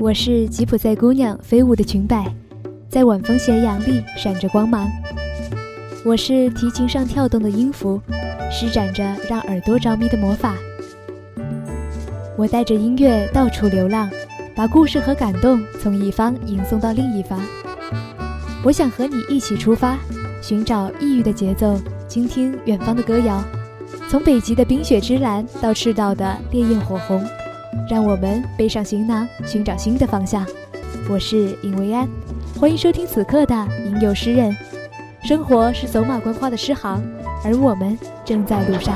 我是吉普赛姑娘飞舞的裙摆，在晚风斜阳里闪着光芒。我是提琴上跳动的音符，施展着让耳朵着迷的魔法。我带着音乐到处流浪，把故事和感动从一方吟送到另一方。我想和你一起出发，寻找异域的节奏，倾听远方的歌谣。从北极的冰雪之蓝到赤道的烈焰火红，让我们背上行囊，寻找新的方向。我是尹维安，欢迎收听此刻的《吟游诗人》。生活是走马观花的诗行，而我们正在路上。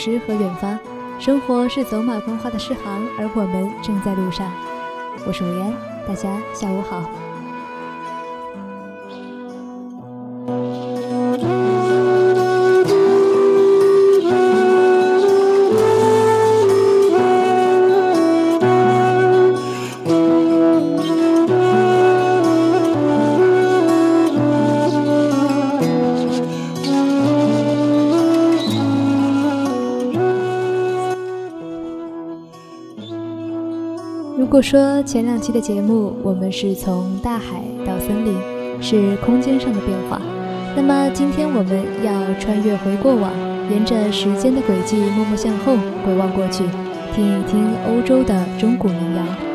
诗和远方。生活是走马观花的诗行，而我们正在路上。我是吴岩，大家下午好。说前两期的节目我们是从大海到森林，是空间上的变化，那么今天我们要穿越回过往，沿着时间的轨迹默默向后回望过去，听一听欧洲的中古民谣。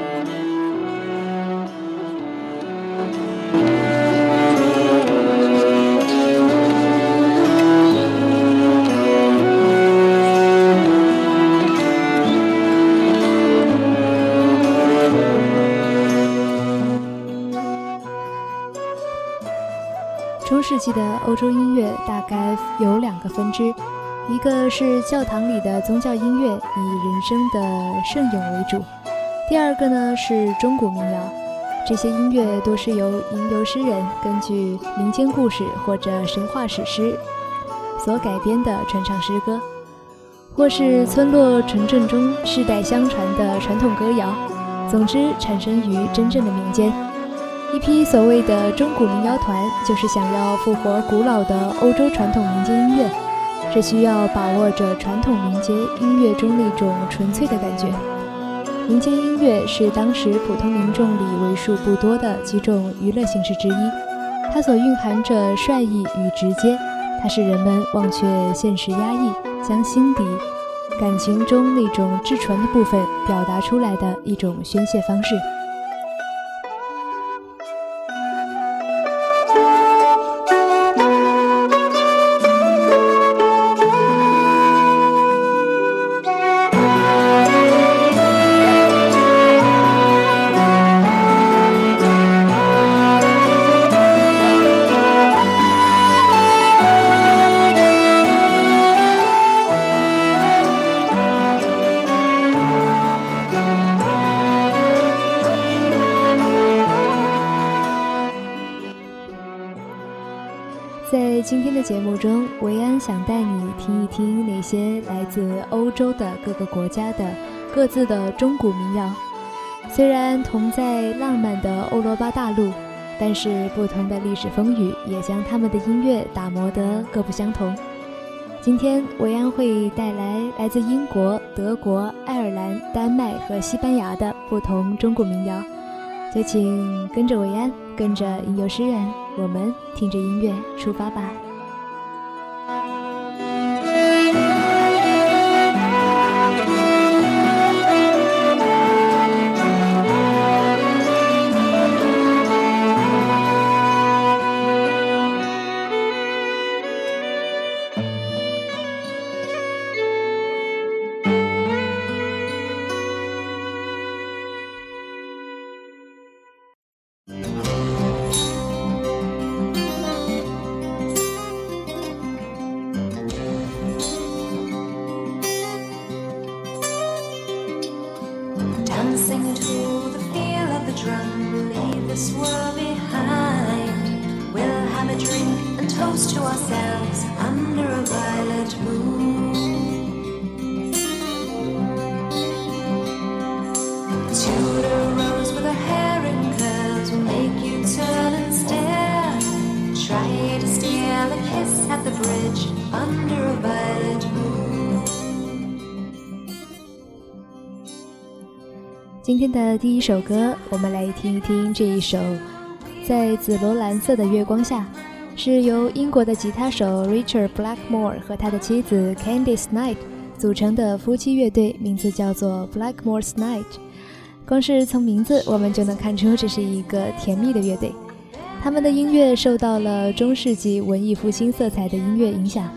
世纪的欧洲音乐大概有两个分支，一个是教堂里的宗教音乐，以人声的圣咏为主；第二个呢是中古民谣，这些音乐都是由吟游诗人根据民间故事或者神话史诗所改编的传唱诗歌，或是村落城镇中世代相传的传统歌谣。总之，产生于真正的民间。一批所谓的中古民谣团，就是想要复活古老的欧洲传统民间音乐，这需要把握着传统民间音乐中那种纯粹的感觉。民间音乐是当时普通民众里为数不多的几种娱乐形式之一，它所蕴含着率意与直接，它是人们忘却现实压抑，将心底感情中那种至纯的部分表达出来的一种宣泄方式。个国家的各自的中古民谣。虽然同在浪漫的欧罗巴大陆，但是不同的历史风雨也将他们的音乐打磨得各不相同。今天，维安会带来来自英国、德国、爱尔兰、丹麦和西班牙的不同中古民谣。就请跟着维安，跟着吟游诗人，我们听着音乐出发吧。今天的第一首歌，我们来听一听这一首《在紫罗兰色的月光下》，是由英国的吉他手 Richard Blackmore 和他的妻子 Candice Knight 组成的夫妻乐队，名字叫做 Blackmore's Night。光是从名字，我们就能看出这是一个甜蜜的乐队。他们的音乐受到了中世纪文艺复兴色彩的音乐影响，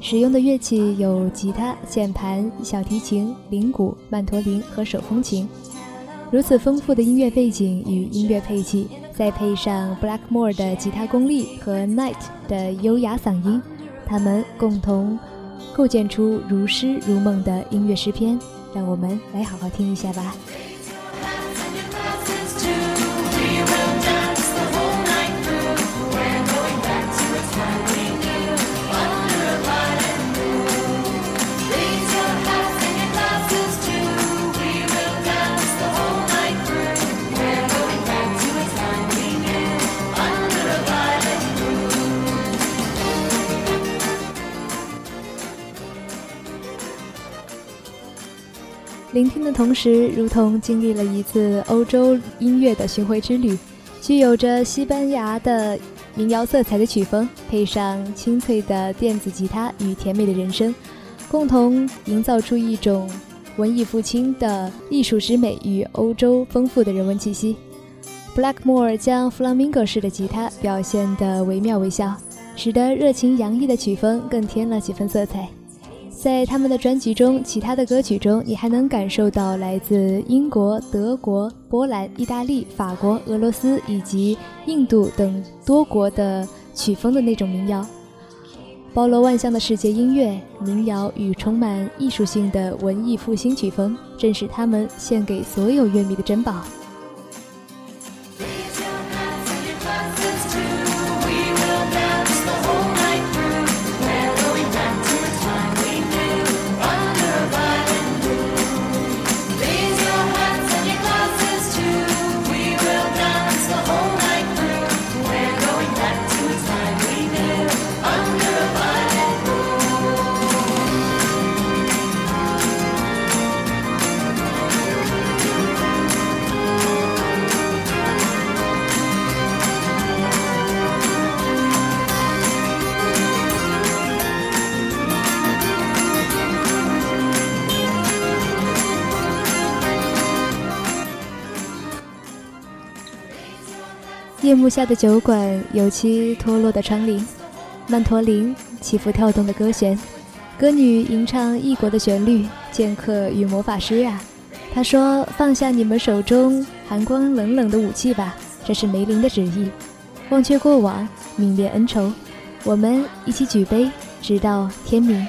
使用的乐器有吉他、键盘、小提琴、铃鼓、曼陀林和手风琴。如此丰富的音乐背景与音乐配器，再配上 Blackmore 的吉他功力和 Knight 的优雅嗓音，他们共同构建出如诗如梦的音乐诗篇。让我们来好好听一下吧。聆听的同时，如同经历了一次欧洲音乐的巡回之旅。具有着西班牙的民谣色彩的曲风，配上清脆的电子吉他与甜美的人声，共同营造出一种文艺复兴的艺术之美与欧洲丰富的人文气息。Blackmore 将 Flamingo 式的吉他表现得惟妙惟肖，使得热情洋溢的曲风更添了几分色彩。在他们的专辑中，其他的歌曲中，你还能感受到来自英国、德国、波兰、意大利、法国、俄罗斯以及印度等多国的曲风的那种民谣，包罗万象的世界音乐、民谣与充满艺术性的文艺复兴曲风，正是他们献给所有乐迷的珍宝。夜幕下的酒馆，油漆脱落的窗棂，曼陀林起伏跳动的歌弦，歌女吟唱异国的旋律，剑客与魔法师啊！他说：“放下你们手中寒光冷冷的武器吧，这是梅林的旨意。忘却过往，泯灭恩仇，我们一起举杯，直到天明。”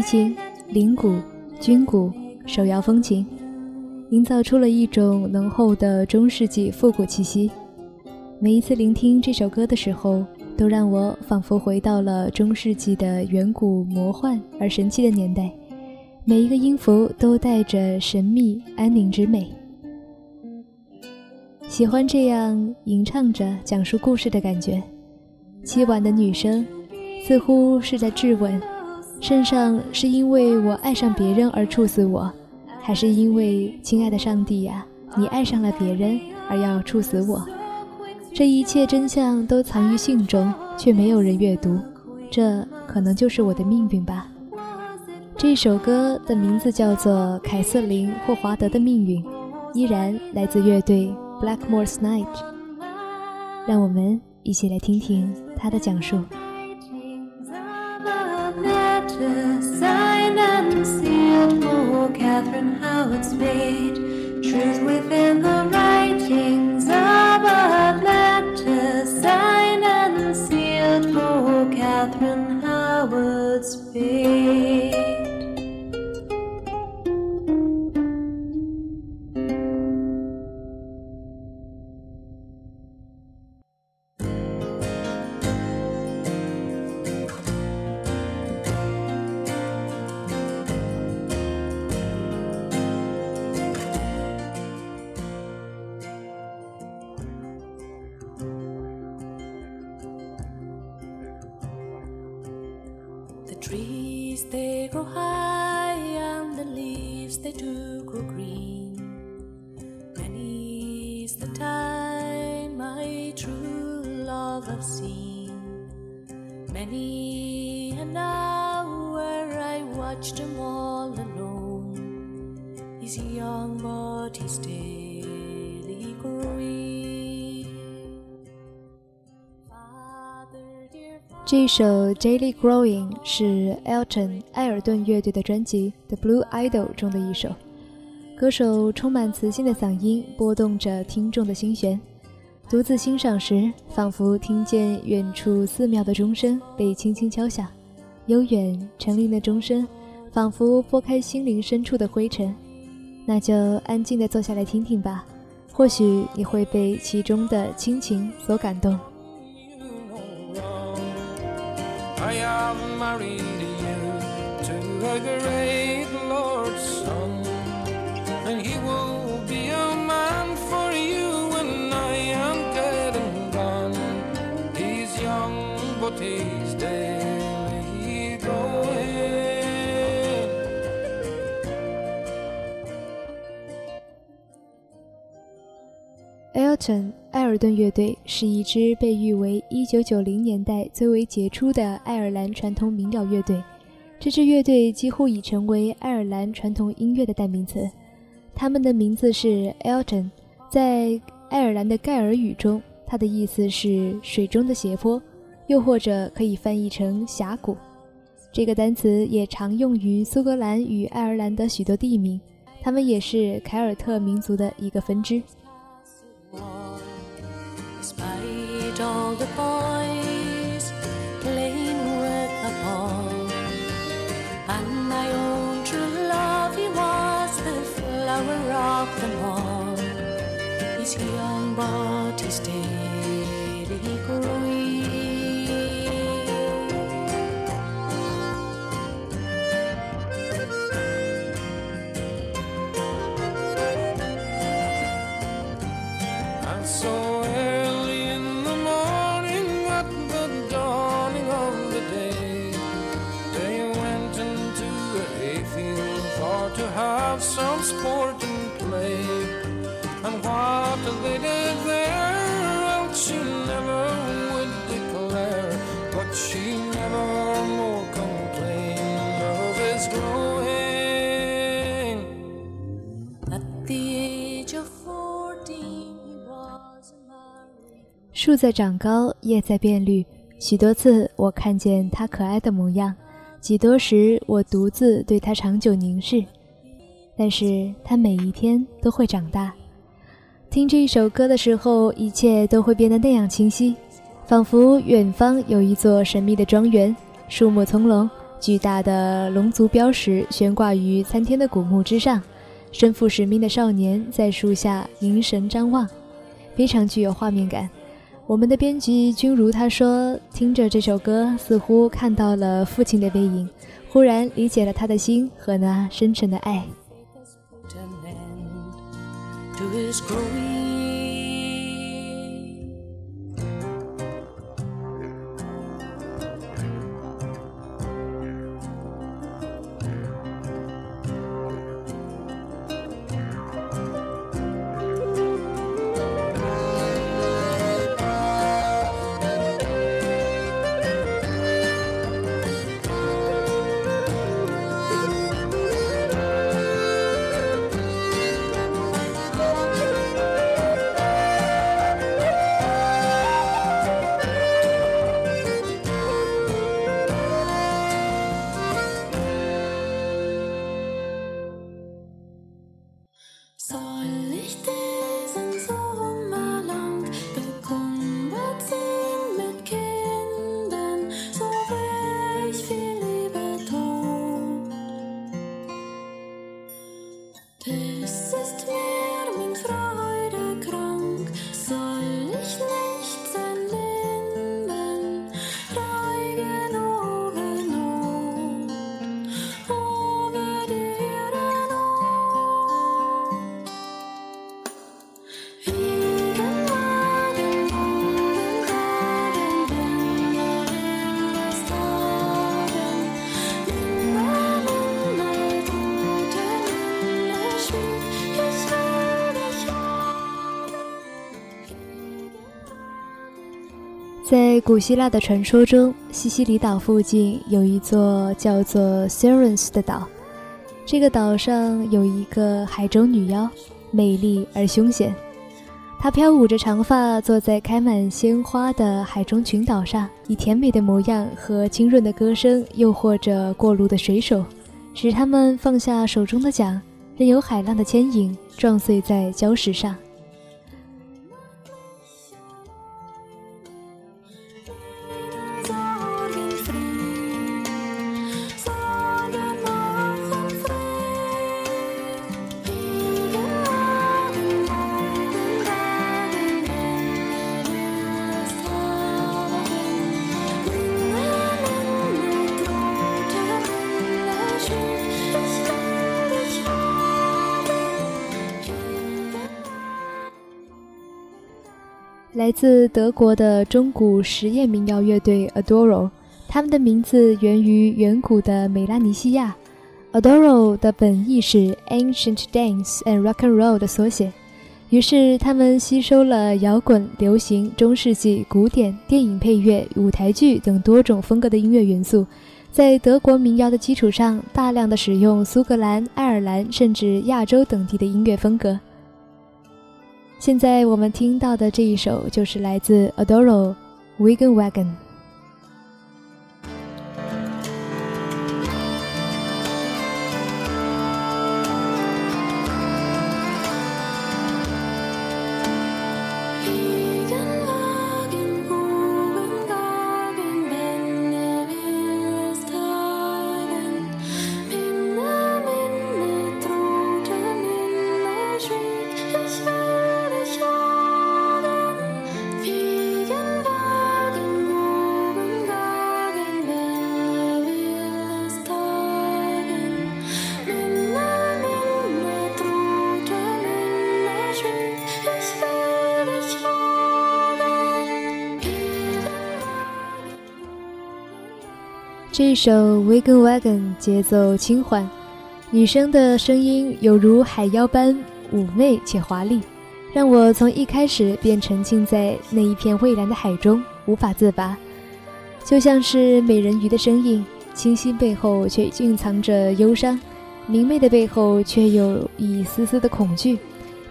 提琴、铃鼓、军鼓、手摇风琴，营造出了一种浓厚的中世纪复古气息。每一次聆听这首歌的时候，都让我仿佛回到了中世纪的远古、魔幻而神奇的年代。每一个音符都带着神秘、安宁之美。喜欢这样吟唱着讲述故事的感觉。凄婉的女声，似乎是在质问：圣上是因为我爱上别人而处死我，还是因为亲爱的上帝呀，你爱上了别人而要处死我？这一切真相都藏于信中，却没有人阅读。这可能就是我的命运吧。这首歌的名字叫做《凯瑟琳·霍华德的命运》，依然来自乐队 Blackmore's Night。让我们一起来听听他的讲述。For Catherine, how it's made. Truth within the writings of Atlantis, signed and sealed for Catherine Howard's fate. April high. 这一首《Daily Growing》是 Elton 艾尔顿乐队的专辑《The Blue Idol》中的一首。歌手充满磁性的嗓音拨动着听众的心弦，独自欣赏时，仿佛听见远处寺庙的钟声被轻轻敲响，悠远沉灵的钟声，仿佛拨开心灵深处的灰尘。那就安静地坐下来听听吧，或许你会被其中的亲情所感动。Married you to a great Lord's son, and he will be a man for you when I am dead and gone. He's young, but he's daily growing. Elton 艾尔顿乐队是一支被誉为1990年代最为杰出的爱尔兰传统民谣乐队。这支乐队几乎已成为爱尔兰传统音乐的代名词。他们的名字是 Elton，在爱尔兰的盖尔语中，它的意思是水中的斜坡，又或者可以翻译成峡谷。这个单词也常用于苏格兰与爱尔兰的许多地名，他们也是凯尔特民族的一个分支。The boys playing with the ball, and my own true love, he was the flower of them all. He's young, but he's daily growing. Some sport and play. And what they did there, she never would declare, but she never more complained of his growing. At the age of fourteen, he was married. 树在长高，叶在变绿。许多次，我看见它可爱的模样；几多时，我独自对它长久凝视。但是，他每一天都会长大。听这一首歌的时候，一切都会变得那样清晰，仿佛远方有一座神秘的庄园，树木葱茏，巨大的龙族标识悬挂于参天的古墓之上，身负使命的少年在树下凝神张望，非常具有画面感。我们的编辑君如他说，听着这首歌，似乎看到了父亲的背影，忽然理解了他的心和那深沉的爱。is growing. 在古希腊的传说中，西西里岛附近有一座叫做 Sirens 的岛。这个岛上有一个海中女妖，美丽而凶险。她飘舞着长发，坐在开满鲜花的海中群岛上，以甜美的模样和清润的歌声诱惑着过路的水手，使他们放下手中的桨，任由海浪的牵引撞碎在礁石上。来自德国的中古实验民谣乐队 Adoro，他们的名字源于远古的美拉尼西亚。Adoro 的本意是 Ancient Dance and Rock and Roll 的缩写，于是他们吸收了摇滚、流行、中世纪、古典、电影配乐、舞台剧等多种风格的音乐元素，在德国民谣的基础上，大量的使用苏格兰、爱尔兰甚至亚洲等地的音乐风格。现在我们听到的这一首就是来自 Adoro Wagon Wagon。这首 Wagon Wagon 节奏轻缓，女生的声音犹如海妖般妩媚且华丽，让我从一开始便沉浸在那一片蔚蓝的海中，无法自拔。就像是美人鱼的声音，清新背后却蕴藏着忧伤，明媚的背后却有一丝丝的恐惧。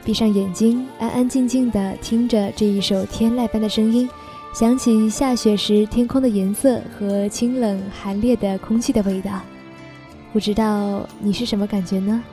闭上眼睛，安安静静地听着这一首天籁般的声音，想起下雪时天空的颜色和清冷寒冽的空气的味道。不知道你是什么感觉呢？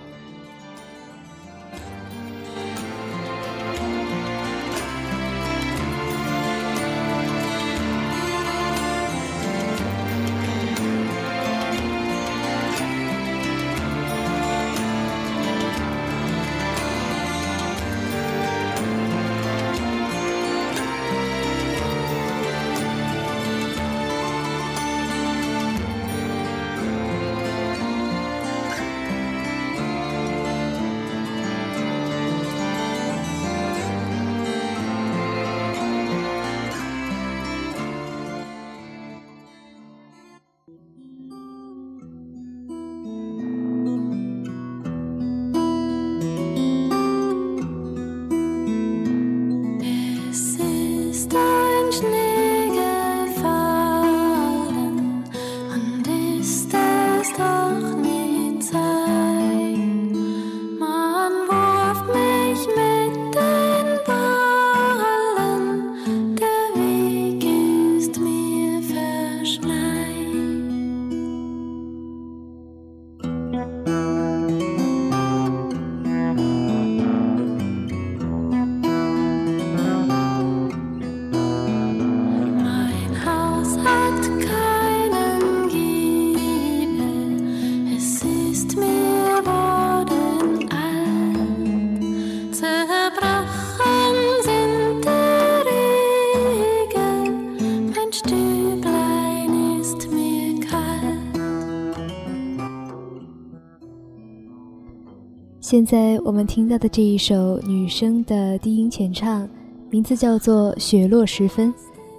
现在我们听到的这一首女生的低音前唱，名字叫做《雪落时分》，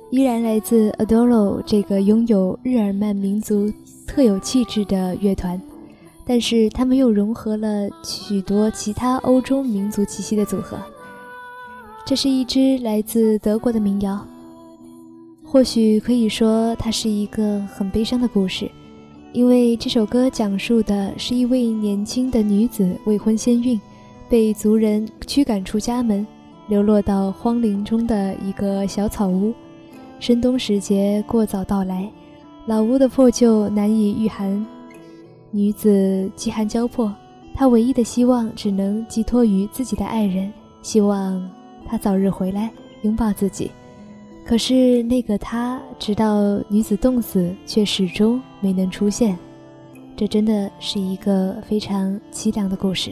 依然来自 Adoro 这个拥有日耳曼民族特有气质的乐团，但是他们又融合了许多其他欧洲民族气息的组合。这是一支来自德国的民谣，或许可以说它是一个很悲伤的故事。因为这首歌讲述的是一位年轻的女子未婚先孕，被族人驱赶出家门，流落到荒林中的一个小草屋。深冬时节过早到来，老屋的破旧难以御寒，女子饥寒交迫，她唯一的希望只能寄托于自己的爱人，希望他早日回来拥抱自己。可是那个他，直到女子冻死，却始终没能出现。这真的是一个非常凄凉的故事。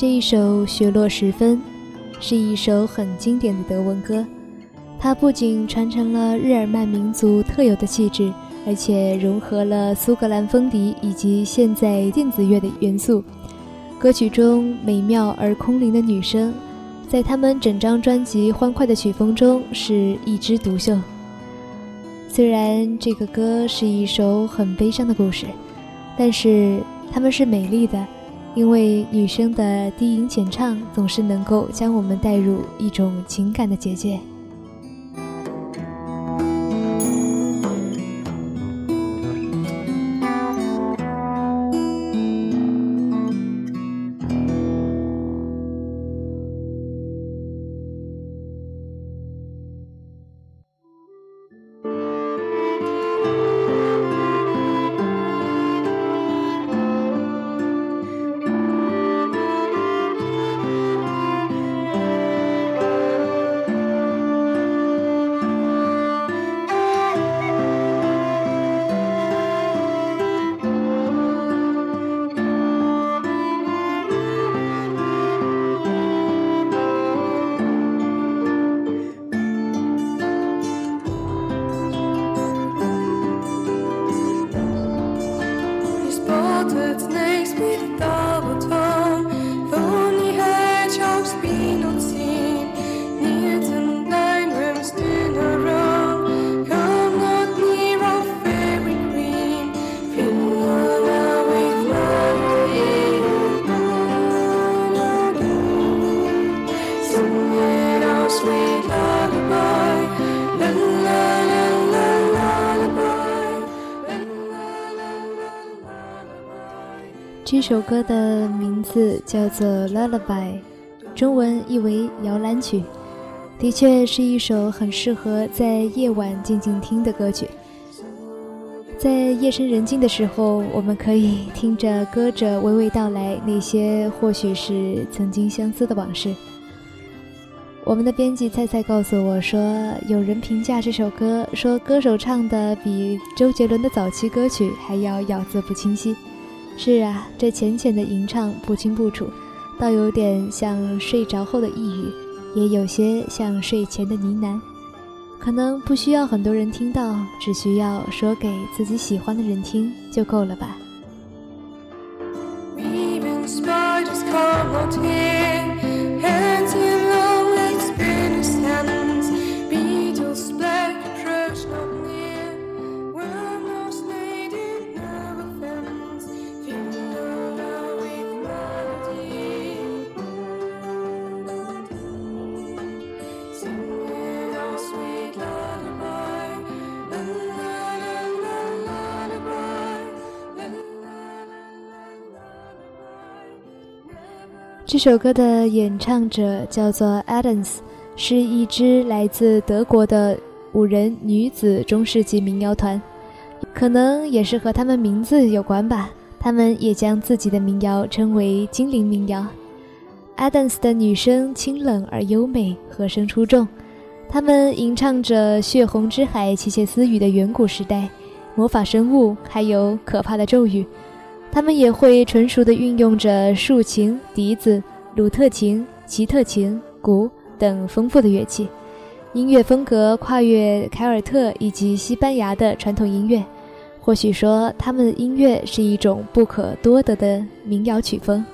这一首《雪落时分》是一首很经典的德文歌，它不仅传承了日耳曼民族特有的气质，而且融合了苏格兰风笛以及现在电子乐的元素。歌曲中美妙而空灵的女声，在他们整张专辑欢快的曲风中是一枝独秀。虽然这个歌是一首很悲伤的故事，但是它们是美丽的。因为女生的低吟浅唱总是能够将我们带入一种情感的结界。这首歌的名字叫做《Lullaby》，中文译为摇篮曲，的确是一首很适合在夜晚静静听的歌曲。在夜深人静的时候，我们可以听着歌者娓娓道来那些或许是曾经相思的往事。我们的编辑菜菜告诉我说，有人评价这首歌说，歌手唱的比周杰伦的早期歌曲还要咬字不清晰。是啊，这浅浅的吟唱不清不楚，倒有点像睡着后的呓语，也有些像睡前的呢喃。可能不需要很多人听到，只需要说给自己喜欢的人听就够了吧。We've been. 这首歌的演唱者叫做 Adams，是一支来自德国的五人女子中世纪民谣团，可能也是和他们名字有关吧。他们也将自己的民谣称为精灵民谣。Adams 的女声清冷而优美，和声出众。他们吟唱着血红之海窃窃私语的远古时代，魔法生物，还有可怕的咒语。他们也会纯熟地运用着竖琴、笛子、鲁特琴、奇特琴、鼓等丰富的乐器，音乐风格跨越凯尔特以及西班牙的传统音乐。或许说，他们的音乐是一种不可多得的民谣曲风。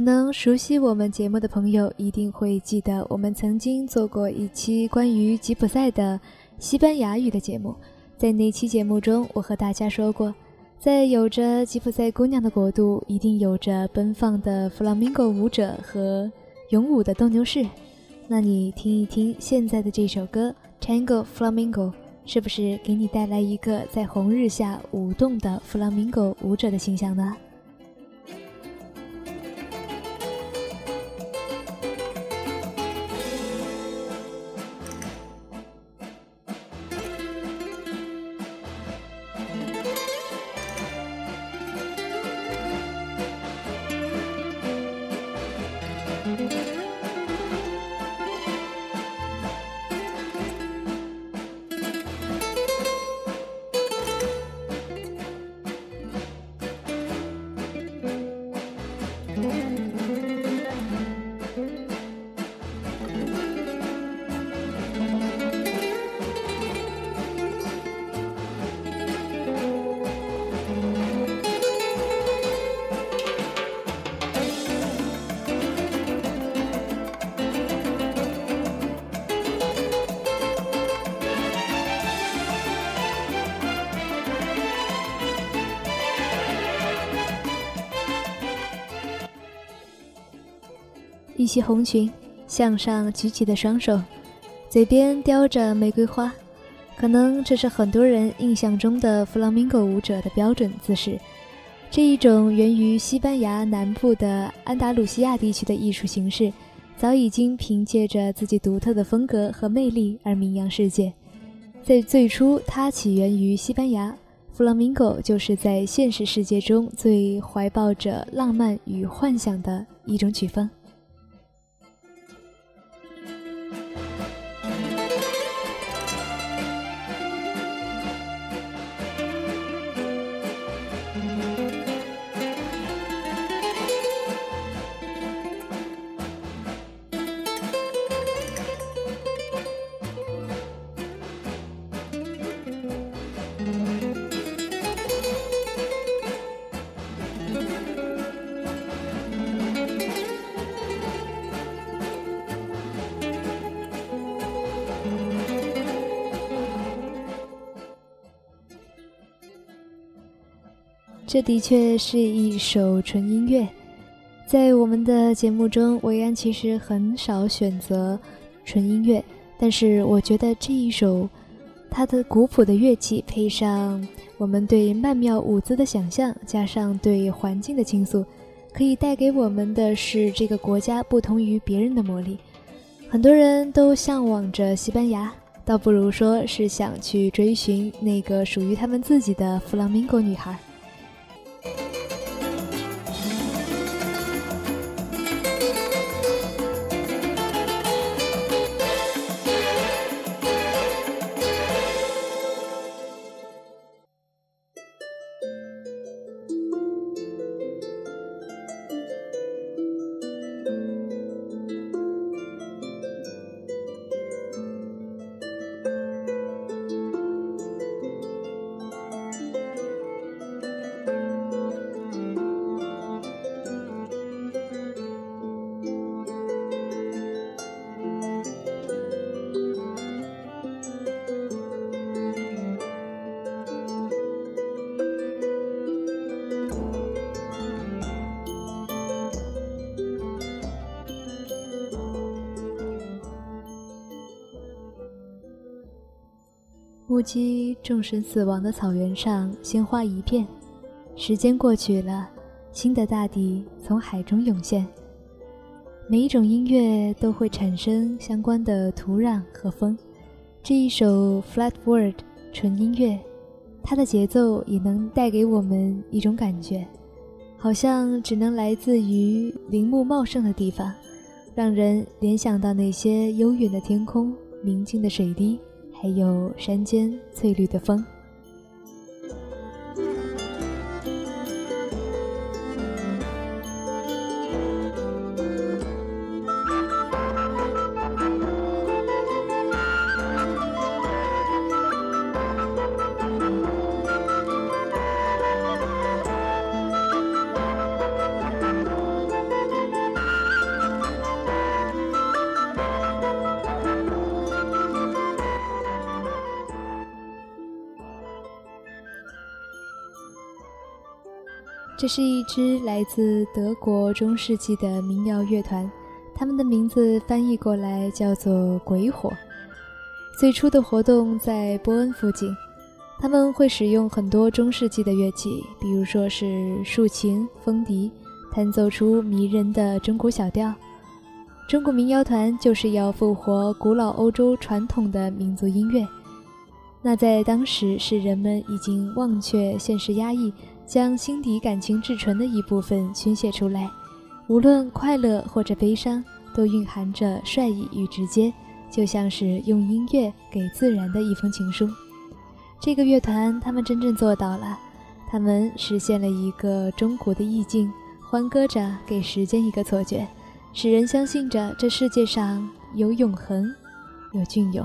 可能熟悉我们节目的朋友一定会记得，我们曾经做过一期关于吉普赛的西班牙语的节目。在那期节目中，我和大家说过，在有着吉普赛姑娘的国度，一定有着奔放的弗朗明哥舞者和勇武的斗牛士。那你听一听现在的这首歌《Tango Flamingo》，是不是给你带来一个在红日下舞动的弗朗明哥舞者的形象呢？袭红裙，向上举起的双手，嘴边叼着玫瑰花，可能这是很多人印象中的弗朗明哥舞者的标准姿势。这一种源于西班牙南部的安达鲁西亚地区的艺术形式，早已经凭借着自己独特的风格和魅力而名扬世界。在最初，它起源于西班牙，弗朗明哥就是在现实世界中最怀抱着浪漫与幻想的一种曲风。这的确是一首纯音乐。在我们的节目中，维安其实很少选择纯音乐，但是我觉得这一首，它的古朴的乐器配上我们对曼妙舞姿的想象，加上对环境的倾诉，可以带给我们的是这个国家不同于别人的魔力。很多人都向往着西班牙，倒不如说是想去追寻那个属于他们自己的弗朗明哥女孩。目击众神死亡的草原上，鲜花一片。时间过去了，新的大地从海中涌现。每一种音乐都会产生相关的土壤和风。这一首 Flat Word 纯音乐，它的节奏也能带给我们一种感觉，好像只能来自于林木茂盛的地方，让人联想到那些悠远的天空、明净的水滴，还有山间翠绿的风。是一支来自德国中世纪的民谣乐团，他们的名字翻译过来叫做“鬼火”。最初的活动在波恩附近，他们会使用很多中世纪的乐器，比如说是竖琴、风笛，弹奏出迷人的中古小调。中古民谣团就是要复活古老欧洲传统的民族音乐，那在当时是人们已经忘却现实压抑。将心底感情至纯的一部分宣泄出来，无论快乐或者悲伤，都蕴含着率意与直接，就像是用音乐给自然的一封情书。这个乐团，他们真正做到了，他们实现了一个中国的意境，欢歌着给时间一个错觉，使人相信着这世界上有永恒，有隽永。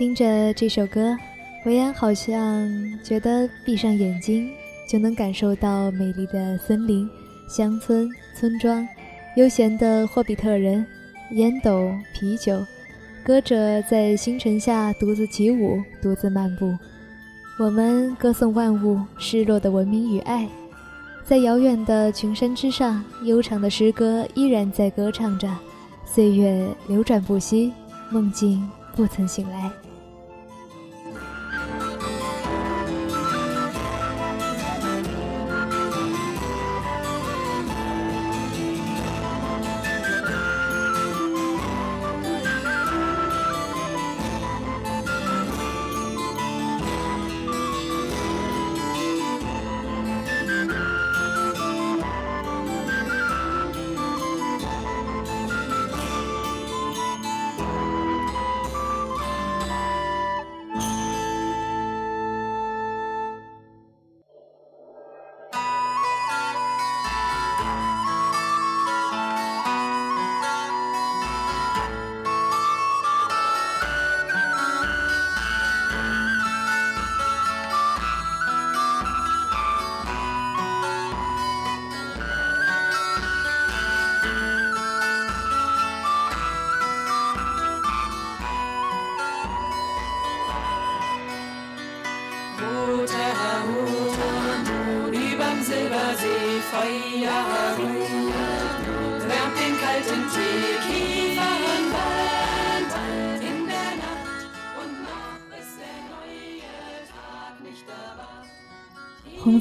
听着这首歌，维安好像觉得闭上眼睛就能感受到美丽的森林、乡村、村庄，悠闲的霍比特人，烟斗、啤酒，歌者在星辰下独自起舞，独自漫步。我们歌颂万物失落的文明与爱，在遥远的群山之上，悠长的诗歌依然在歌唱着。岁月流转不息，梦境不曾醒来。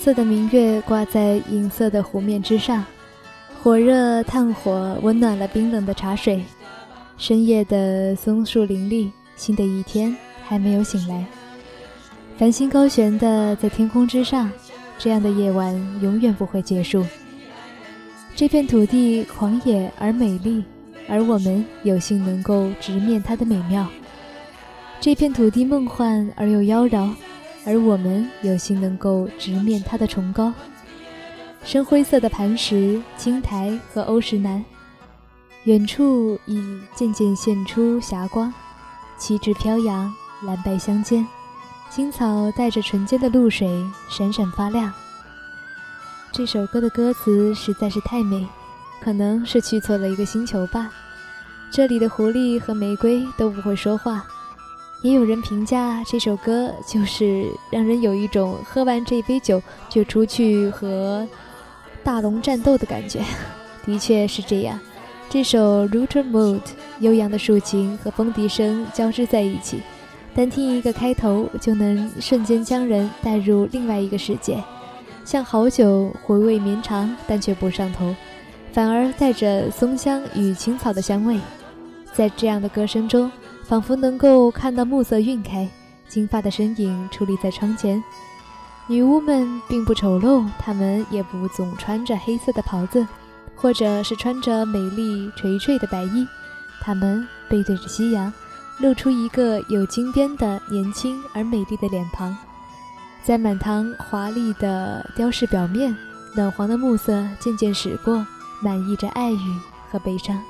色的明月挂在银色的湖面之上，火热炭火温暖了冰冷的茶水。深夜的松树林里，新的一天还没有醒来。繁星高悬的在天空之上，这样的夜晚永远不会结束。这片土地狂野而美丽，而我们有幸能够直面它的美妙。这片土地梦幻而又妖娆，而我们有幸能够直面它的崇高。深灰色的磐石、青苔和欧石楠，远处已渐渐现出霞光，旗帜飘扬，蓝白相间。青草带着纯洁的露水，闪闪发亮。这首歌的歌词实在是太美，可能是去错了一个星球吧。这里的狐狸和玫瑰都不会说话。也有人评价这首歌就是让人有一种喝完这杯酒就出去和大龙战斗的感觉。的确是这样。这首《Router Mood》悠扬的竖琴和风笛声交织在一起。单听一个开头，就能瞬间将人带入另外一个世界，像好酒，回味绵长，但却不上头，反而带着松香与青草的香味。在这样的歌声中，仿佛能够看到暮色晕开，金发的身影矗立在窗前。女巫们并不丑陋，她们也不总穿着黑色的袍子，或者是穿着美丽垂坠的白衣，她们背对着夕阳。露出一个有金边的年轻而美丽的脸庞，在满堂华丽的雕饰表面，暖黄的暮色渐渐驶过，满溢着爱语和悲伤。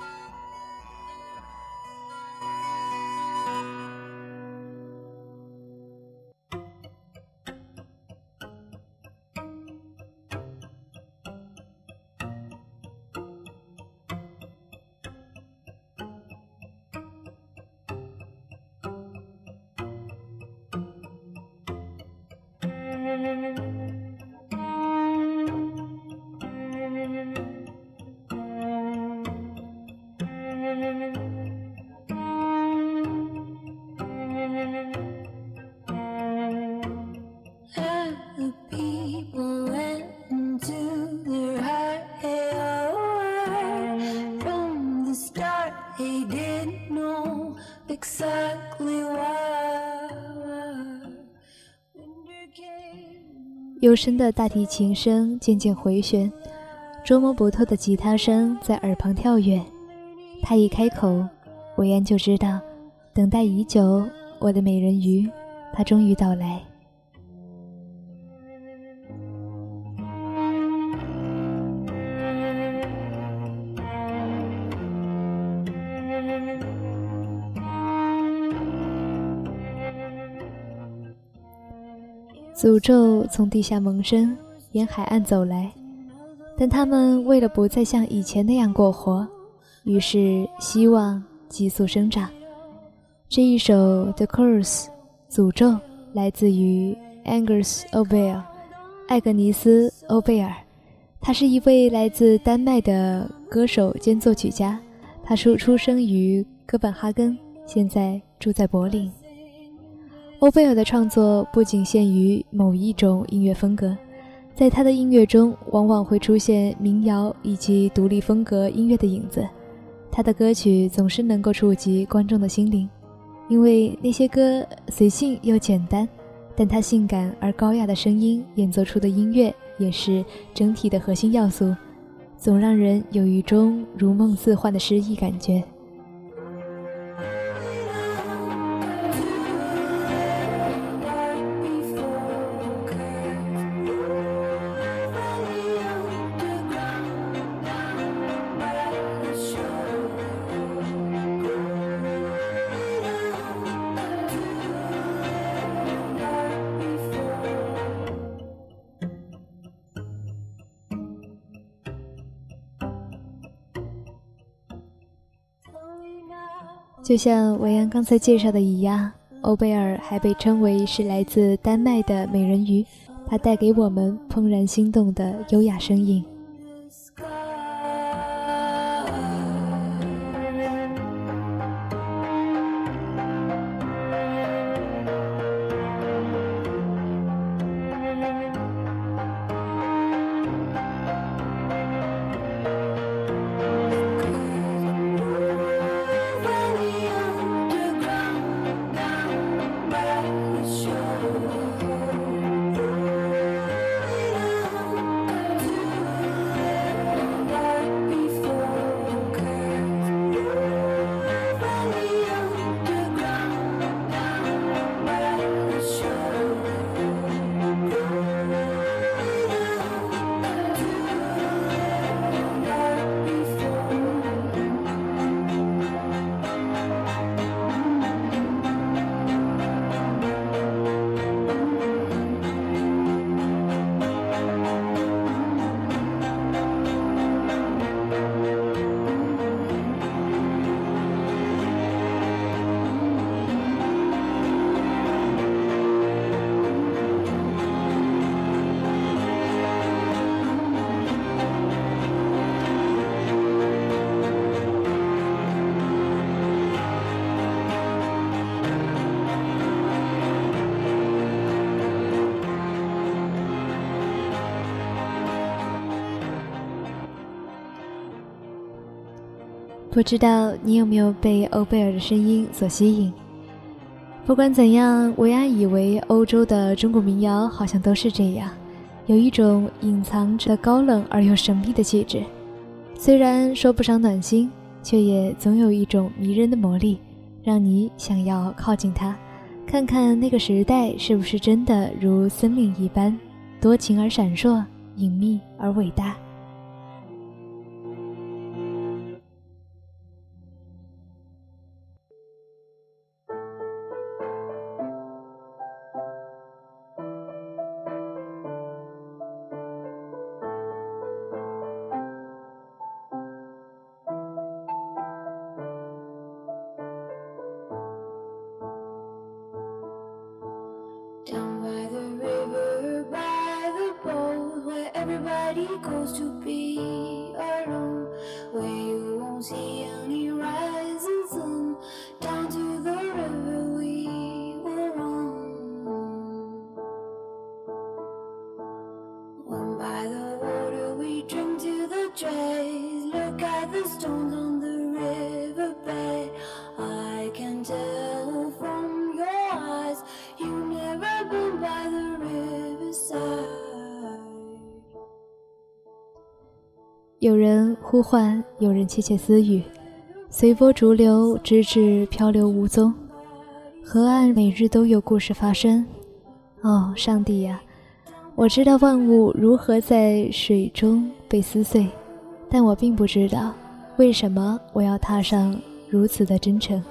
幽深的大提琴声渐渐回旋，捉摸不透的吉他声在耳旁跳跃。他一开口，维安就知道，等待已久，我的美人鱼，它终于到来。诅咒从地下萌生，沿海岸走来，但他们为了不再像以前那样过活，于是希望急速生长。这一首《The Curse》诅咒来自于 Angus O'Bear，艾格尼斯·欧贝尔，他是一位来自丹麦的歌手兼作曲家。他出出生于哥本哈根，现在住在柏林。欧贝尔的创作不仅限于某一种音乐风格，在他的音乐中往往会出现民谣以及独立风格音乐的影子。他的歌曲总是能够触及观众的心灵，因为那些歌随性又简单，但他性感而高雅的声音演奏出的音乐也是整体的核心要素，总让人有一种如梦似幻的诗意感觉。就像维安刚才介绍的一样，欧贝尔还被称为是来自丹麦的美人鱼，它带给我们怦然心动的优雅声音。不知道你有没有被欧贝尔的声音所吸引？不管怎样，维安以为欧洲的中国民谣好像都是这样，有一种隐藏着高冷而又神秘的气质。虽然说不上暖心，却也总有一种迷人的魔力，让你想要靠近它，看看那个时代是不是真的如森林一般，多情而闪烁，隐秘而伟大。有人呼唤，有人窃窃私语，随波逐流，直至漂流无踪。河岸每日都有故事发生。哦，上帝呀！我知道万物如何在水中被撕碎，但我并不知道为什么我要踏上如此的征程。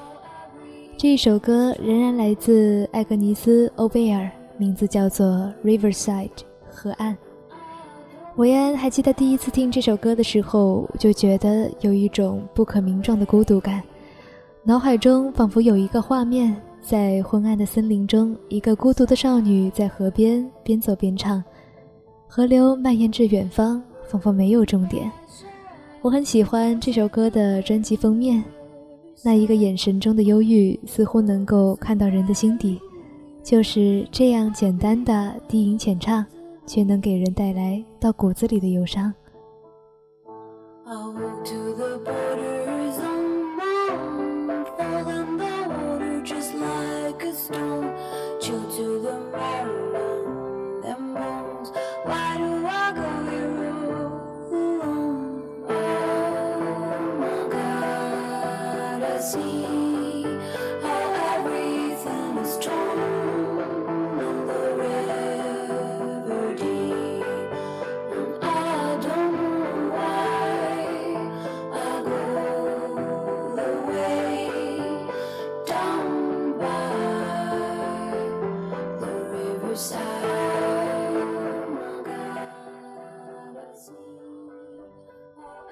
这一首歌仍然来自艾格尼斯·欧贝尔，名字叫做《Riverside》河岸。维安还记得第一次听这首歌的时候，就觉得有一种不可名状的孤独感，脑海中仿佛有一个画面，在昏暗的森林中，一个孤独的少女在河边边走边唱，河流蔓延至远方，仿佛没有终点。我很喜欢这首歌的专辑封面，那一个眼神中的忧郁，似乎能够看到人的心底，就是这样简单的低吟浅唱。却能给人带来到骨子里的忧伤。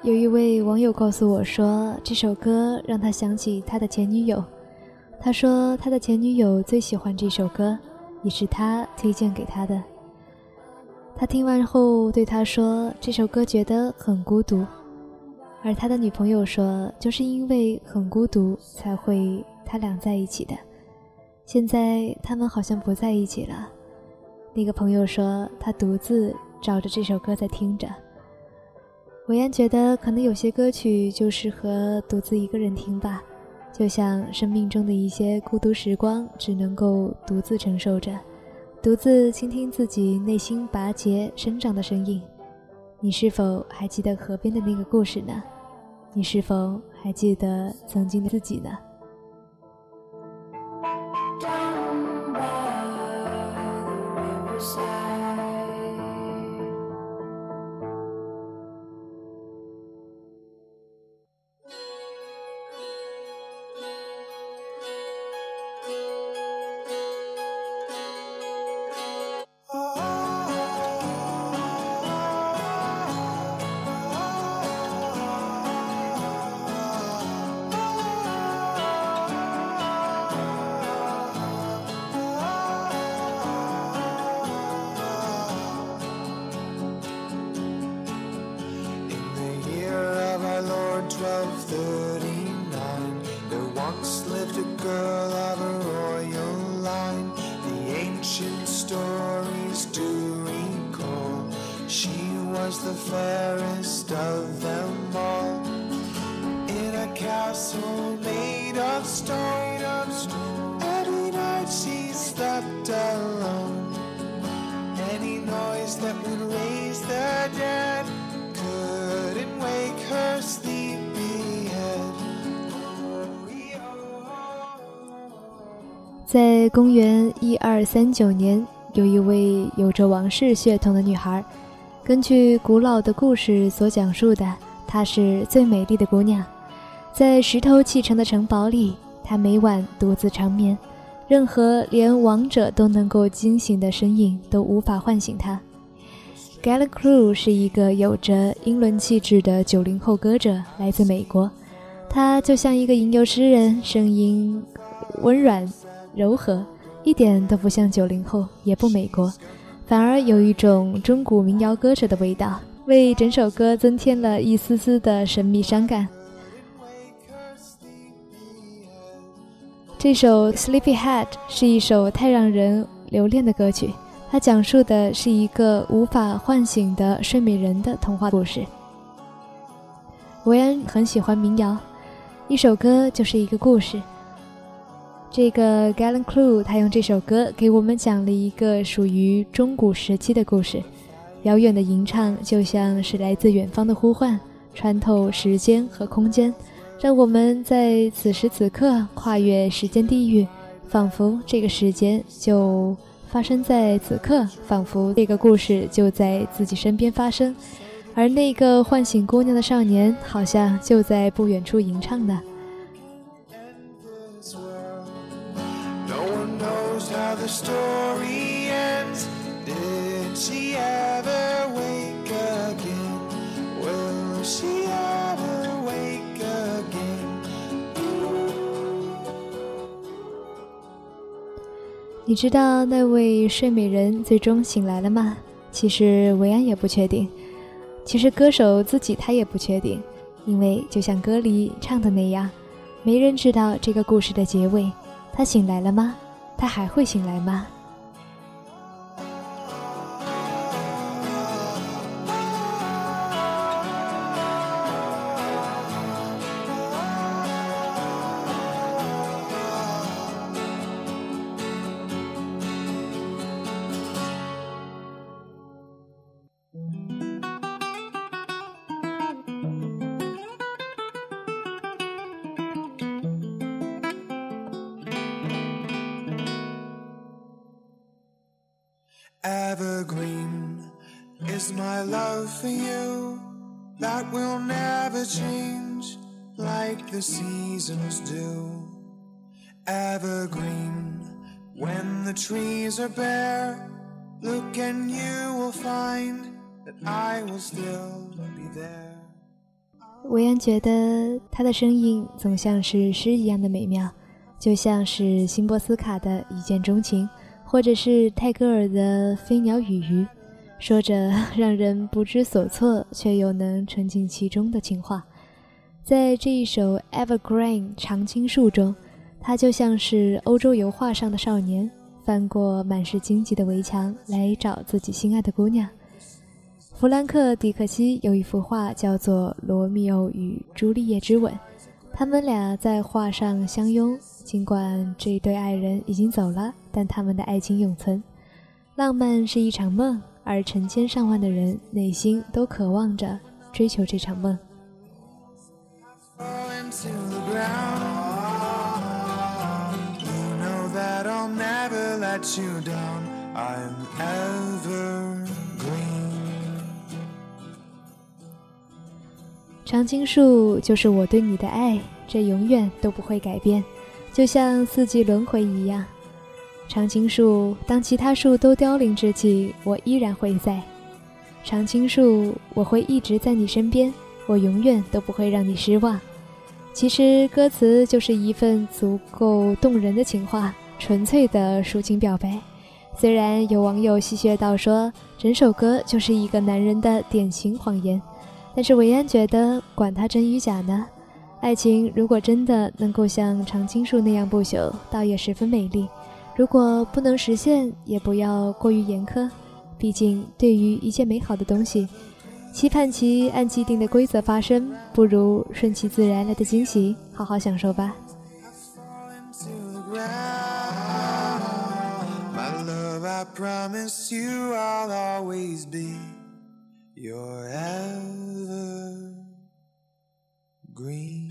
有一位网友告诉我说，这首歌让他想起他的前女友。他说他的前女友最喜欢这首歌，也是他推荐给他的。他听完后对他说：“这首歌觉得很孤独。”而他的女朋友说：“就是因为很孤独，才会他俩在一起的。现在他们好像不在一起了。”那个朋友说：“他独自找着这首歌在听着。”韦安觉得，可能有些歌曲就适合独自一个人听吧，就像生命中的一些孤独时光，只能够独自承受着，独自倾听自己内心拔节生长的声音。你是否还记得河边的那个故事呢？你是否还记得曾经的自己呢？The fairest of them all. In a castle made of stone, every night she slept alone. Any noise that would raise the dead couldn't wake her sleepy head. 在公元一二三九年，有一位有着王室血统的女孩，根据古老的故事所讲述的，她是最美丽的姑娘。在石头砌成的城堡里，她每晚独自长眠，任何连王者都能够惊醒的身影都无法唤醒她。g a l a c r e w 是一个有着英伦气质的九零后歌者，来自美国。他就像一个吟游诗人，声音温软柔和，一点都不像九零后，也不美国，反而有一种中古民谣歌者的味道，为整首歌增添了一丝丝的神秘伤感。这首《Sleepyhead》是一首太让人留恋的歌曲，它讲述的是一个无法唤醒的睡美人的童话故事。维恩很喜欢民谣，一首歌就是一个故事。这个 Galen Crew 他用这首歌给我们讲了一个属于中古时期的故事，遥远的吟唱就像是来自远方的呼唤，穿透时间和空间，让我们在此时此刻跨越时间地域，仿佛这个时间就发生在此刻，仿佛这个故事就在自己身边发生，而那个唤醒姑娘的少年，好像就在不远处吟唱呢。Story ends. Did she ever wake again? Will she ever wake again? 你知道那位睡美人最终醒来了吗？其实维安也不确定，其实歌手自己他也不确定，因为就像歌里唱的那样，没人知道这个故事的结尾。他醒来了吗？他还会醒来吗？The seasons do. Evergreen, when the trees are bare, look and you will find that I will still be there. 维安觉得他的声音总像是诗一样的美妙，就像是辛波斯卡的一见钟情，或者是泰戈尔的《飞鸟与鱼》，说着让人不知所措却又能沉浸其中的情话。在这一首《Evergreen》常青树中，他就像是欧洲油画上的少年，翻过满是荆棘的围墙来找自己心爱的姑娘。弗兰克·迪克西有一幅画叫做《罗密欧与朱丽叶之吻》，他们俩在画上相拥。尽管这对爱人已经走了，但他们的爱情永存。浪漫是一场梦，而成千上万的人内心都渴望着追求这场梦。常青树就是我对你的爱，这永远都不会改变，就像四季轮回一样。常青树，当其他树都凋零之际，我依然会在。常青树，我会一直在你身边，我永远都不会让你失望。其实歌词就是一份足够动人的情话，纯粹的抒情表白。虽然有网友戏谑道说，整首歌就是一个男人的典型谎言。但是韦安觉得，管它真与假呢？爱情如果真的能够像常青树那样不朽，倒也十分美丽。如果不能实现，也不要过于严苛。毕竟，对于一切美好的东西，期盼其按既定的规则发生，不如顺其自然来的惊喜。好好享受吧。Fall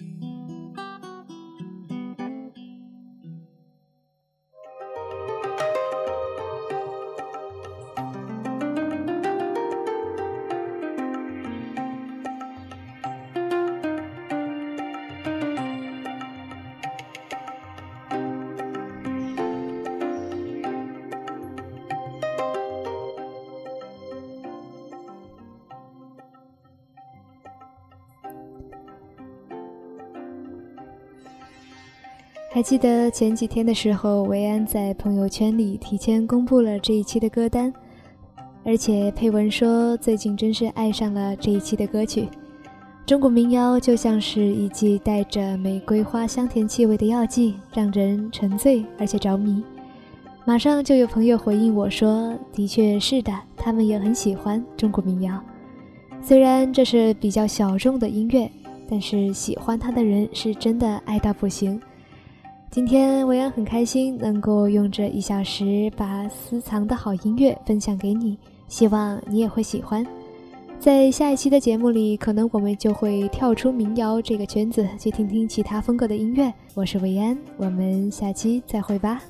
还记得前几天的时候，维安在朋友圈里提前公布了这一期的歌单，而且配文说最近真是爱上了这一期的歌曲。中国民谣就像是一剂带着玫瑰花香甜气味的药剂，让人沉醉而且着迷。马上就有朋友回应我说：“的确是的，他们也很喜欢中国民谣。虽然这是比较小众的音乐，但是喜欢它的人是真的爱到不行。”今天维安很开心能够用这一小时把私藏的好音乐分享给你，希望你也会喜欢。在下一期的节目里，可能我们就会跳出民谣这个圈子，去听听其他风格的音乐。我是维安，我们下期再会吧。